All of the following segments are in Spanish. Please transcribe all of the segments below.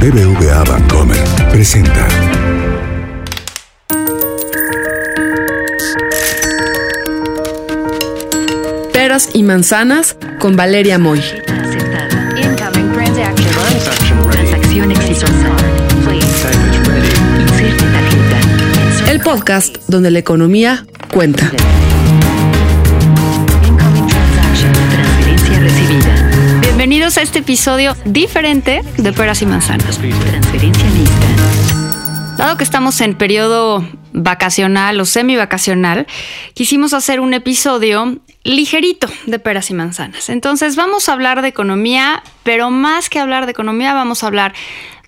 BBVA Bancomer presenta. Peras y manzanas con Valeria Moy. Aceptada. Incoming transaction. Transacción exitosa. Please. Inserte tarjeta. El podcast donde la economía cuenta. Incoming transaction. Transferencia recibida. Bienvenidos a este episodio diferente de Peras y Manzanas. Transferencia. Dado que estamos en periodo vacacional o semi-vacacional, quisimos hacer un episodio ligerito de peras y manzanas. Entonces vamos a hablar de economía, pero más que hablar de economía, vamos a hablar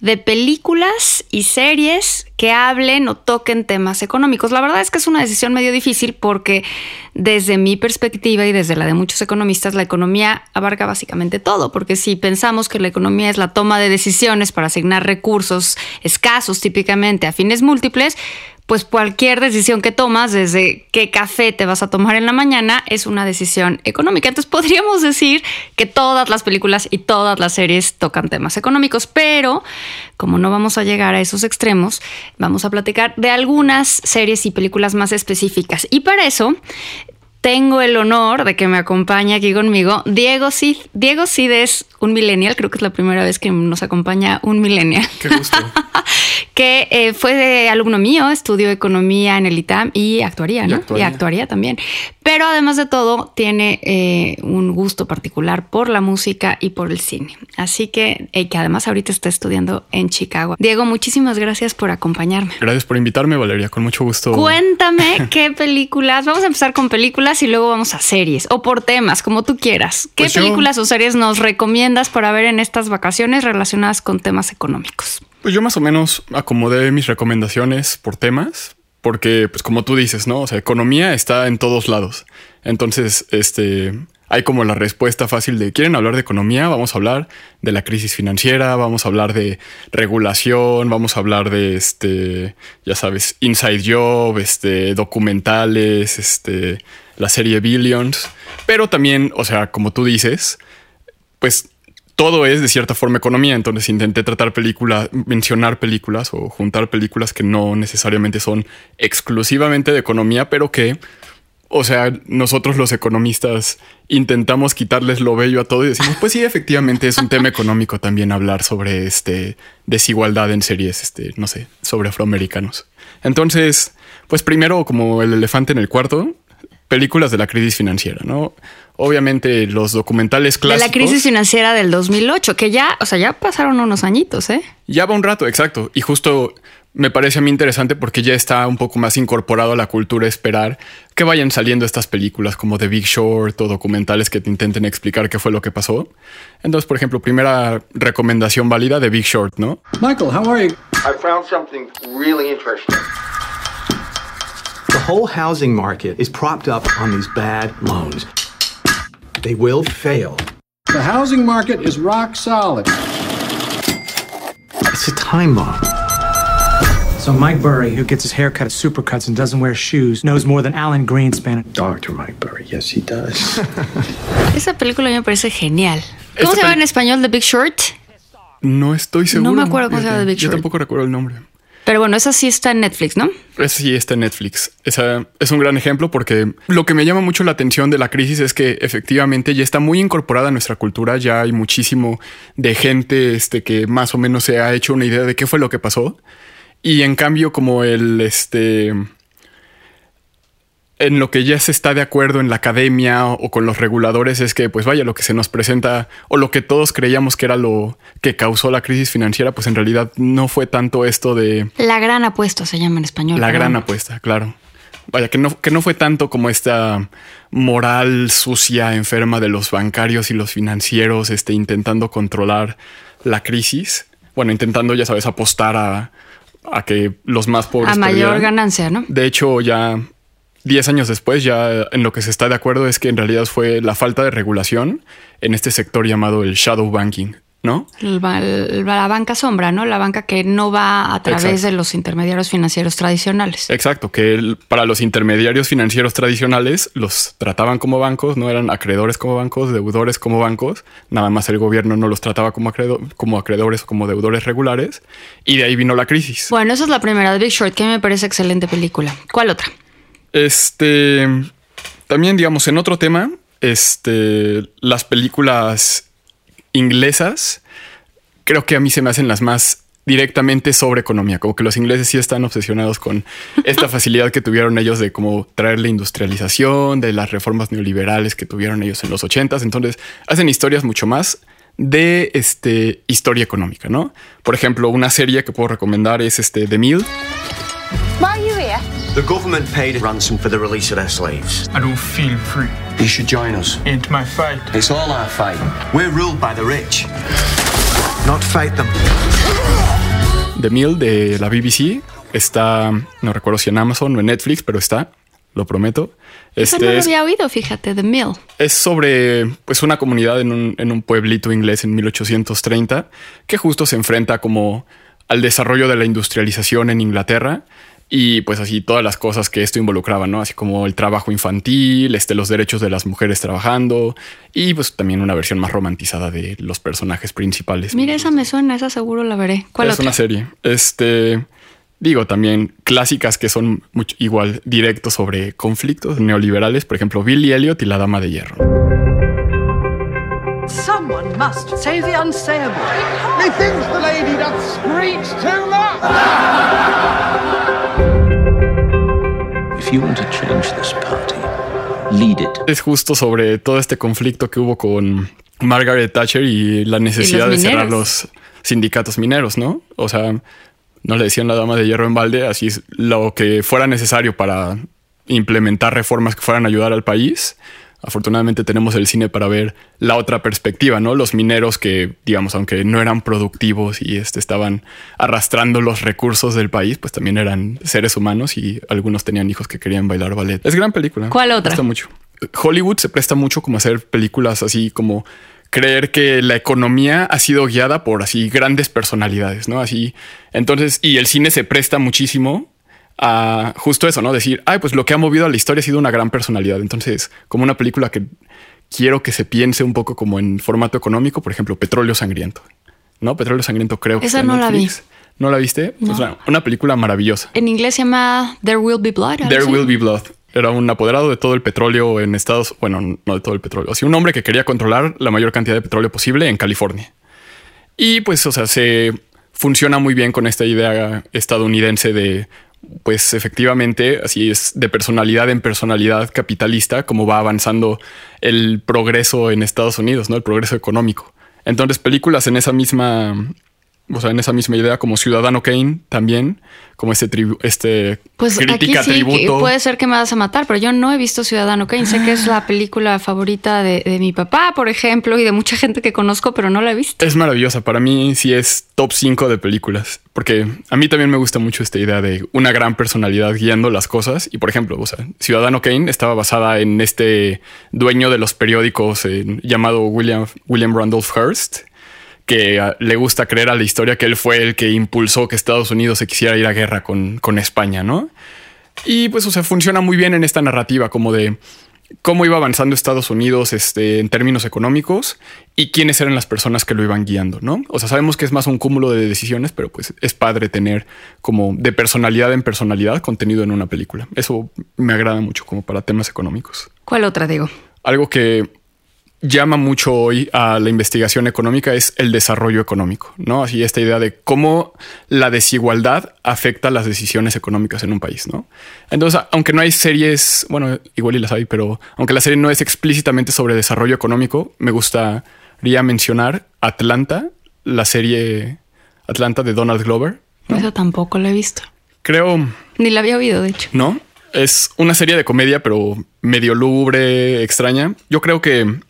de películas y series que hablen o toquen temas económicos. La verdad es que es una decisión medio difícil porque desde mi perspectiva y desde la de muchos economistas, la economía abarca básicamente todo, porque si pensamos que la economía es la toma de decisiones para asignar recursos escasos típicamente a fines múltiples, pues cualquier decisión que tomas, desde qué café te vas a tomar en la mañana, es una decisión económica. Entonces podríamos decir que todas las películas y todas las series tocan temas económicos, pero como no vamos a llegar a esos extremos, vamos a platicar de algunas series y películas más específicas. Y para eso tengo el honor de que me acompañe aquí conmigo Diego Cid. Diego Cid es un millennial, creo que es la primera vez que nos acompaña un millennial. Qué gusto. que eh, fue de alumno mío, estudió economía en el ITAM y actuaría, ¿no? Y actuaría. actuaría, también. Pero además de todo, tiene eh, un gusto particular por la música y por el cine. Así que, eh, que además ahorita está estudiando en Chicago. Diego, muchísimas gracias por acompañarme. Gracias por invitarme, Valeria. Con mucho gusto. Cuéntame qué películas. Vamos a empezar con películas y luego vamos a series o por temas, como tú quieras. ¿Qué Pues yo- películas o series nos recomiendas para ver en estas vacaciones relacionadas con temas económicos? Pues yo más o menos acomodé mis recomendaciones por temas, porque, pues como tú dices, ¿no? O sea, economía está en todos lados. Entonces, este, hay como la respuesta fácil de, ¿quieren hablar de economía? Vamos a hablar de la crisis financiera, vamos a hablar de regulación, vamos a hablar de, este, ya sabes, Inside Job, este, documentales, este, la serie Billions. Pero también, o sea, como tú dices, pues todo es de cierta forma economía. Entonces intenté tratar películas, mencionar películas o juntar películas que no necesariamente son exclusivamente de economía, pero que, o sea, nosotros los economistas intentamos quitarles lo bello a todo y decimos, pues sí, efectivamente es un tema económico también hablar sobre este desigualdad en series, este, no sé, sobre afroamericanos. Entonces, pues primero, como el elefante en el cuarto, películas de la crisis financiera, ¿no? Obviamente los documentales clásicos. De la crisis financiera del 2008, que ya, o sea, ya pasaron unos añitos, ¿eh? Ya va un rato, exacto. Y justo me parece a mí interesante porque ya está un poco más incorporado a la cultura esperar que vayan saliendo estas películas como The Big Short o documentales que te intenten explicar qué fue lo que pasó. Entonces, por ejemplo, primera recomendación válida de Big Short, ¿no? Michael, how are you? I found something really interesting. The whole housing market is propped up on these bad loans. They will fail. The housing market is rock solid. It's a time bomb. So Mike Burry, who gets his hair cut at Supercuts and doesn't wear shoes, knows more than Alan Greenspan. Dr. Mike Burry, yes, he does. Esa película a mí me parece genial. ¿Cómo Esta se llama peli- en español The Big Short? No estoy seguro. me acuerdo cómo se llama The Big Yo tampoco recuerdo el nombre. Pero bueno, esa sí está en Netflix, ¿no? Ese sí está en Netflix. Esa es un gran ejemplo porque lo que me llama mucho la atención de la crisis es que efectivamente ya está muy incorporada a nuestra cultura. Ya hay muchísimo de gente este, que más o menos se ha hecho una idea de qué fue lo que pasó. Y en cambio, como el este. En lo que ya se está de acuerdo en la academia o con los reguladores es que, pues vaya, lo que se nos presenta o lo que todos creíamos que era lo que causó la crisis financiera, pues en realidad no fue tanto esto de La gran apuesta se llama en español. la perdón. gran apuesta, claro. Vaya, que no, que no fue tanto como esta moral sucia, enferma de los bancarios y los financieros, este, intentando controlar la crisis. Bueno, intentando, ya sabes, apostar a, a que los más pobres. A mayor perdieran. ganancia, ¿no? De hecho, ya 10 años después, ya en lo que se está de acuerdo es que en realidad fue la falta de regulación en este sector llamado el shadow banking. ¿no? El- la banca sombra, ¿no? La banca que no va a través Exacto. de los intermediarios financieros tradicionales. Exacto, que el- para los intermediarios financieros tradicionales los trataban como bancos, no eran acreedores como bancos, deudores como bancos, nada más el gobierno no los trataba como, como acreedores o como deudores regulares, y de ahí vino la crisis. Bueno, esa es la primera de Big Short, que me parece excelente película. ¿Cuál otra? Este, también digamos, en otro tema, este, las películas inglesas, creo que a mí se me hacen las más directamente sobre economía, como que los ingleses sí están obsesionados con esta facilidad que tuvieron ellos de como traer la industrialización, de las reformas neoliberales que tuvieron ellos en los ochentas, entonces hacen historias mucho más de este historia económica, ¿no? Por ejemplo, una serie que puedo recomendar es este The Mill, The government paid a ransom for the release of their slaves. I don't feel free. You should join us. Ain't my fight. It's all our fight. We're ruled by the rich, not fight them. The Mill de la BBC. Está, no recuerdo si en Amazon o en Netflix, pero está, lo prometo. Eso Este no lo es, había oído, fíjate, The Mill. es sobre pues una comunidad en un, en un pueblito inglés en 1830 que justo se enfrenta como al desarrollo de la industrialización en Inglaterra y pues así todas las cosas que esto involucraba, ¿no? Así como el trabajo infantil, este, los derechos de las mujeres trabajando y pues también una versión más romantizada de los personajes principales. Mira, esa me suena, esa seguro la veré. ¿Cuál es otra? una serie. Este, digo, también clásicas que son mucho- igual directos sobre conflictos neoliberales, por ejemplo, Billy Elliot y la Dama de Hierro. Someone must say the unsayable. Methinks the lady doth screech too much. Es justo sobre todo este conflicto que hubo con Margaret Thatcher y la necesidad de cerrar los sindicatos mineros, ¿no? O sea, no le decían la Dama de Hierro en balde, así es lo que fuera necesario para implementar reformas que fueran a ayudar al país. Afortunadamente tenemos el cine para ver la otra perspectiva, ¿no? Los mineros que, digamos, aunque no eran productivos y este, estaban arrastrando los recursos del país, pues también eran seres humanos y algunos tenían hijos que querían bailar ballet. Es gran película. ¿Cuál otra? Me gusta mucho. Hollywood se presta mucho como a hacer películas así como creer que la economía ha sido guiada por así grandes personalidades, ¿no? Así. Entonces, y el cine se presta muchísimo a justo eso, ¿no? Decir, ay, pues lo que ha movido a la historia ha sido una gran personalidad. Entonces, como una película que quiero que se piense un poco como en formato económico, por ejemplo, Petróleo Sangriento. ¿No? Petróleo Sangriento creo que Esa en no la vi. Netflix. ¿No la viste? No. Sea, una película maravillosa. En inglés se llama There Will Be Blood. There. Will Be Blood. Era un apoderado de todo el petróleo en Estados bueno, no de todo el petróleo, así un hombre que quería controlar la mayor cantidad de petróleo posible en California. Y pues, o sea, se funciona muy bien con esta idea estadounidense de, pues efectivamente, así es, de personalidad en personalidad capitalista, como va avanzando el progreso en Estados Unidos, ¿no? El progreso económico. Entonces, películas en esa misma, o sea, en esa misma idea, como Ciudadano Kane también, como este, tribu- este Pues crítica aquí sí, que tributo. puede ser que me vas a matar, pero yo no he visto Ciudadano Kane. Sé que es la película favorita de, de mi papá, por ejemplo, y de mucha gente que conozco, pero no la he visto. Es maravillosa. Para mí sí es top 5 de películas. Porque a mí también me gusta mucho esta idea de una gran personalidad guiando las cosas. Y por ejemplo, o sea, Ciudadano Kane estaba basada en este dueño de los periódicos eh, llamado William, William Randolph Hearst, que ah, le gusta creer a la historia que él fue el que impulsó que Estados Unidos se quisiera ir a guerra con, con España, ¿no? Y pues, o sea, funciona muy bien en esta narrativa como de cómo iba avanzando Estados Unidos este, en términos económicos y quiénes eran las personas que lo iban guiando, ¿no? O sea, sabemos que es más un cúmulo de decisiones, pero pues es padre tener como de personalidad en personalidad contenido en una película. Eso me agrada mucho como para temas económicos. ¿Cuál otra, digo? Algo que llama mucho hoy a la investigación económica es el desarrollo económico, ¿no? Así esta idea de cómo la desigualdad afecta las decisiones económicas en un país, ¿no? Entonces, aunque no hay series, bueno, igual y las hay, pero aunque la serie no es explícitamente sobre desarrollo económico, me gustaría mencionar Atlanta, la serie Atlanta de Donald Glover. Eso tampoco la he visto. Creo, Ni la había oído, de hecho. ¿no? Es una serie de comedia, pero medio lúgubre, extraña. Yo creo que,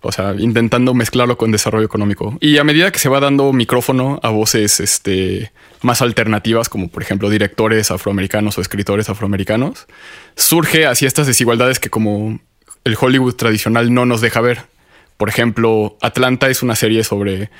o sea, intentando mezclarlo con desarrollo económico. Y a medida que se va dando micrófono a voces este, más alternativas, como por ejemplo directores afroamericanos o escritores afroamericanos, surge así estas desigualdades que como el Hollywood tradicional no nos deja ver. Por ejemplo, Atlanta es una serie sobre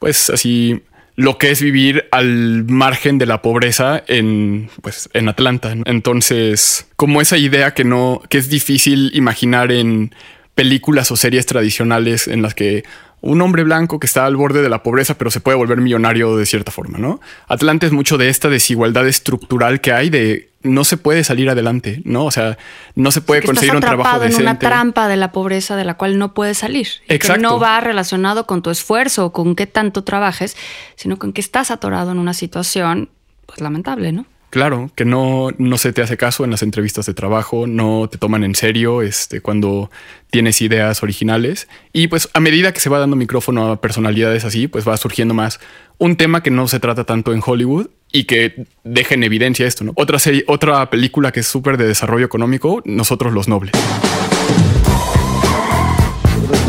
pues así lo que es vivir al margen de la pobreza en, pues, en Atlanta. Entonces, como esa idea que no, que es difícil imaginar en películas o series tradicionales en las que un hombre blanco que está al borde de la pobreza, pero se puede volver millonario de cierta forma, ¿no? Atlanta es mucho de esta desigualdad estructural que hay de no se puede salir adelante, ¿no? O sea, no se puede conseguir un trabajo en una trampa de la pobreza de la cual no puedes salir. Exacto. Que no va relacionado con tu esfuerzo o con qué tanto trabajes, sino con que estás atorado en una situación, pues lamentable, ¿no? Claro, que no, no se te hace caso en las entrevistas de trabajo, no te toman en serio este, cuando tienes ideas originales. Y pues a medida que se va dando micrófono a personalidades así, pues va surgiendo más un tema que no se trata tanto en Hollywood y que deja en evidencia esto. ¿no? Otra, serie, otra película que es súper de desarrollo económico, Nosotros los Nobles.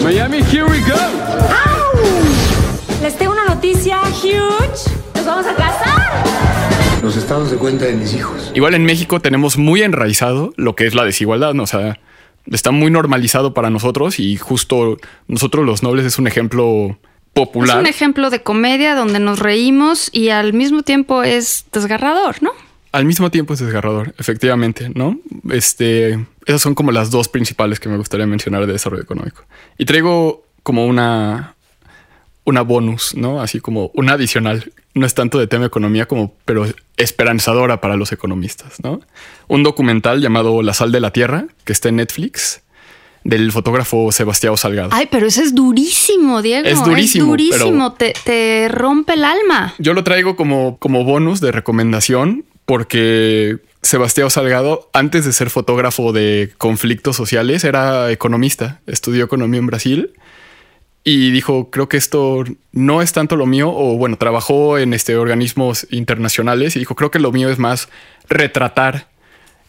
Miami, here we go. Les tengo una noticia huge. Nos vamos a casar. Los estados de cuenta de mis hijos. Igual en México tenemos muy enraizado lo que es la desigualdad, ¿no? O sea, está muy normalizado para nosotros y justo nosotros los nobles es un ejemplo popular. Es un ejemplo de comedia donde nos reímos y al mismo tiempo es desgarrador, ¿no? Al mismo tiempo es desgarrador, efectivamente, ¿no? Este, esas son como las dos principales que me gustaría mencionar de desarrollo económico. Y traigo como una, una bonus, ¿no? Así como una adicional. No es tanto de tema economía como, pero esperanzadora para los economistas, ¿no? Un documental llamado La sal de la tierra, que está en Netflix, del fotógrafo Sebastián Salgado. Ay, pero ese es durísimo, Diego. Es durísimo. Es durísimo, te, te, rompe el alma. Yo lo traigo como, como bonus de recomendación porque Sebastián Salgado, antes de ser fotógrafo de conflictos sociales, era economista, estudió economía en Brasil y dijo, creo que esto no es tanto lo mío, o bueno, trabajó en este organismos internacionales y dijo, creo que lo mío es más retratar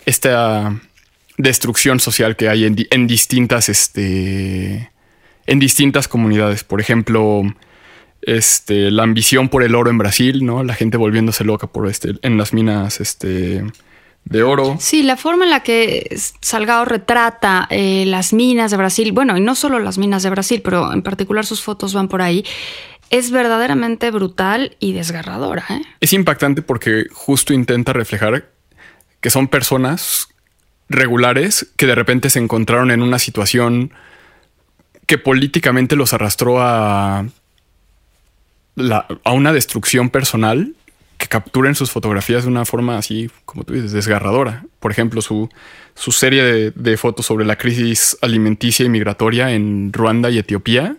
esta destrucción social que hay en, distintas, este, en distintas comunidades. Por ejemplo, este, la ambición por el oro en Brasil, ¿no? La gente volviéndose loca por este, en las minas, este, de oro. Sí, la forma en la que Salgado retrata eh, las minas de Brasil, bueno, y no solo las minas de Brasil, pero en particular sus fotos van por ahí, es verdaderamente brutal y desgarradora. ¿eh? Es impactante porque justo intenta reflejar que son personas regulares que de repente se encontraron en una situación que políticamente los arrastró a, a una destrucción personal que capturen sus fotografías de una forma así, como tú dices, desgarradora. Por ejemplo, su, su serie de, fotos sobre la crisis alimenticia y migratoria en Ruanda y Etiopía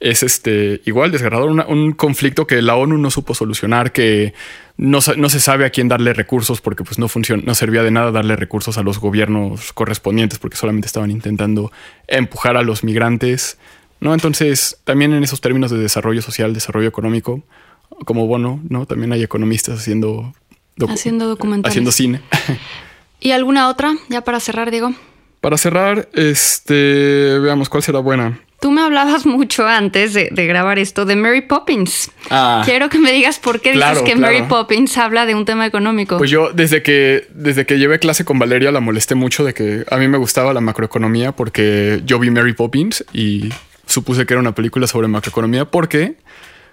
es este igual desgarrador, un conflicto que la ONU no supo solucionar, que no, no, se sabe a quién darle recursos porque pues no no servía de nada darle recursos a los gobiernos correspondientes porque solamente estaban intentando empujar a los migrantes. ¿no? Entonces, también en esos términos de desarrollo social, desarrollo económico, como Bono, ¿no? También hay economistas haciendo, haciendo documentales. Haciendo cine. ¿Y alguna otra? Ya para cerrar, Diego. Para cerrar, este, veamos cuál será buena. Tú me hablabas mucho antes de, grabar esto de Mary Poppins. Ah, Quiero que me digas por qué dices que Mary Poppins habla de un tema económico. Pues yo desde que desde que llevé clase con Valeria la molesté mucho de que a mí me gustaba la macroeconomía porque yo vi Mary Poppins y supuse que era una película sobre macroeconomía porque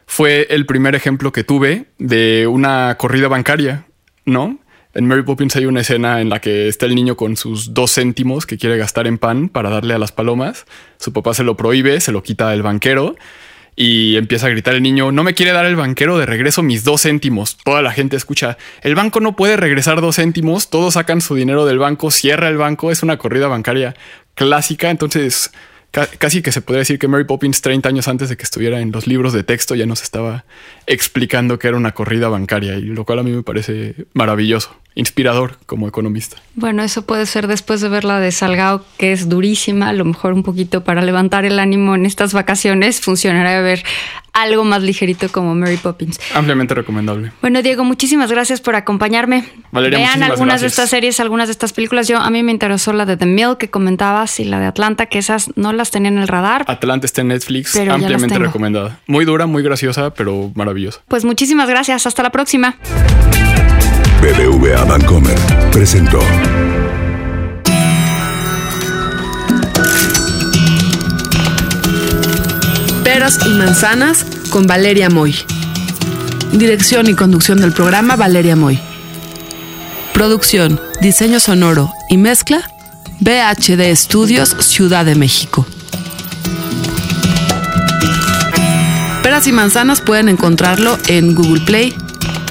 fue el primer ejemplo que tuve de una corrida bancaria, ¿no? En Mary Poppins hay una escena en la que está el niño con sus dos céntimos que quiere gastar en pan para darle a las palomas. Su papá se lo prohíbe, se lo quita el banquero y empieza a gritar el niño, no me quiere dar el banquero de regreso mis dos céntimos. Toda la gente escucha, el banco no puede regresar dos céntimos, todos sacan su dinero del banco, cierra el banco, es una corrida bancaria clásica, entonces casi que se podría decir que Mary Poppins 30 años antes de que estuviera en los libros de texto ya nos estaba explicando que era una corrida bancaria y lo cual a mí me parece maravilloso, inspirador como economista. Bueno, eso puede ser después de ver la de Salgado que es durísima, a lo mejor un poquito para levantar el ánimo en estas vacaciones funcionará ver algo más ligerito como Mary Poppins. Ampliamente recomendable. Bueno, Diego, muchísimas gracias por acompañarme. Valeria, Vean algunas de estas series, algunas de estas películas. Yo a mí me interesó la de The Mill que comentabas y la de Atlanta, que esas no las tenía en el radar. Atlanta está en Netflix, ampliamente recomendada. Muy dura, muy graciosa, pero maravillosa. Pues muchísimas gracias. Hasta la próxima. BBVA Bancomer presentó. Peras y manzanas con Valeria Moy. Dirección y conducción del programa Valeria Moy. Producción, diseño sonoro y mezcla BHD Estudios Ciudad de México. Peras y manzanas pueden encontrarlo en Google Play,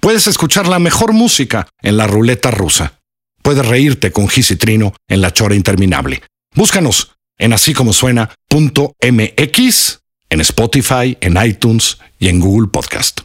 Puedes escuchar la mejor música en la ruleta rusa. Puedes reírte con Gis y Trino en la chora interminable. Búscanos en así como en Spotify, en iTunes y en Google Podcast.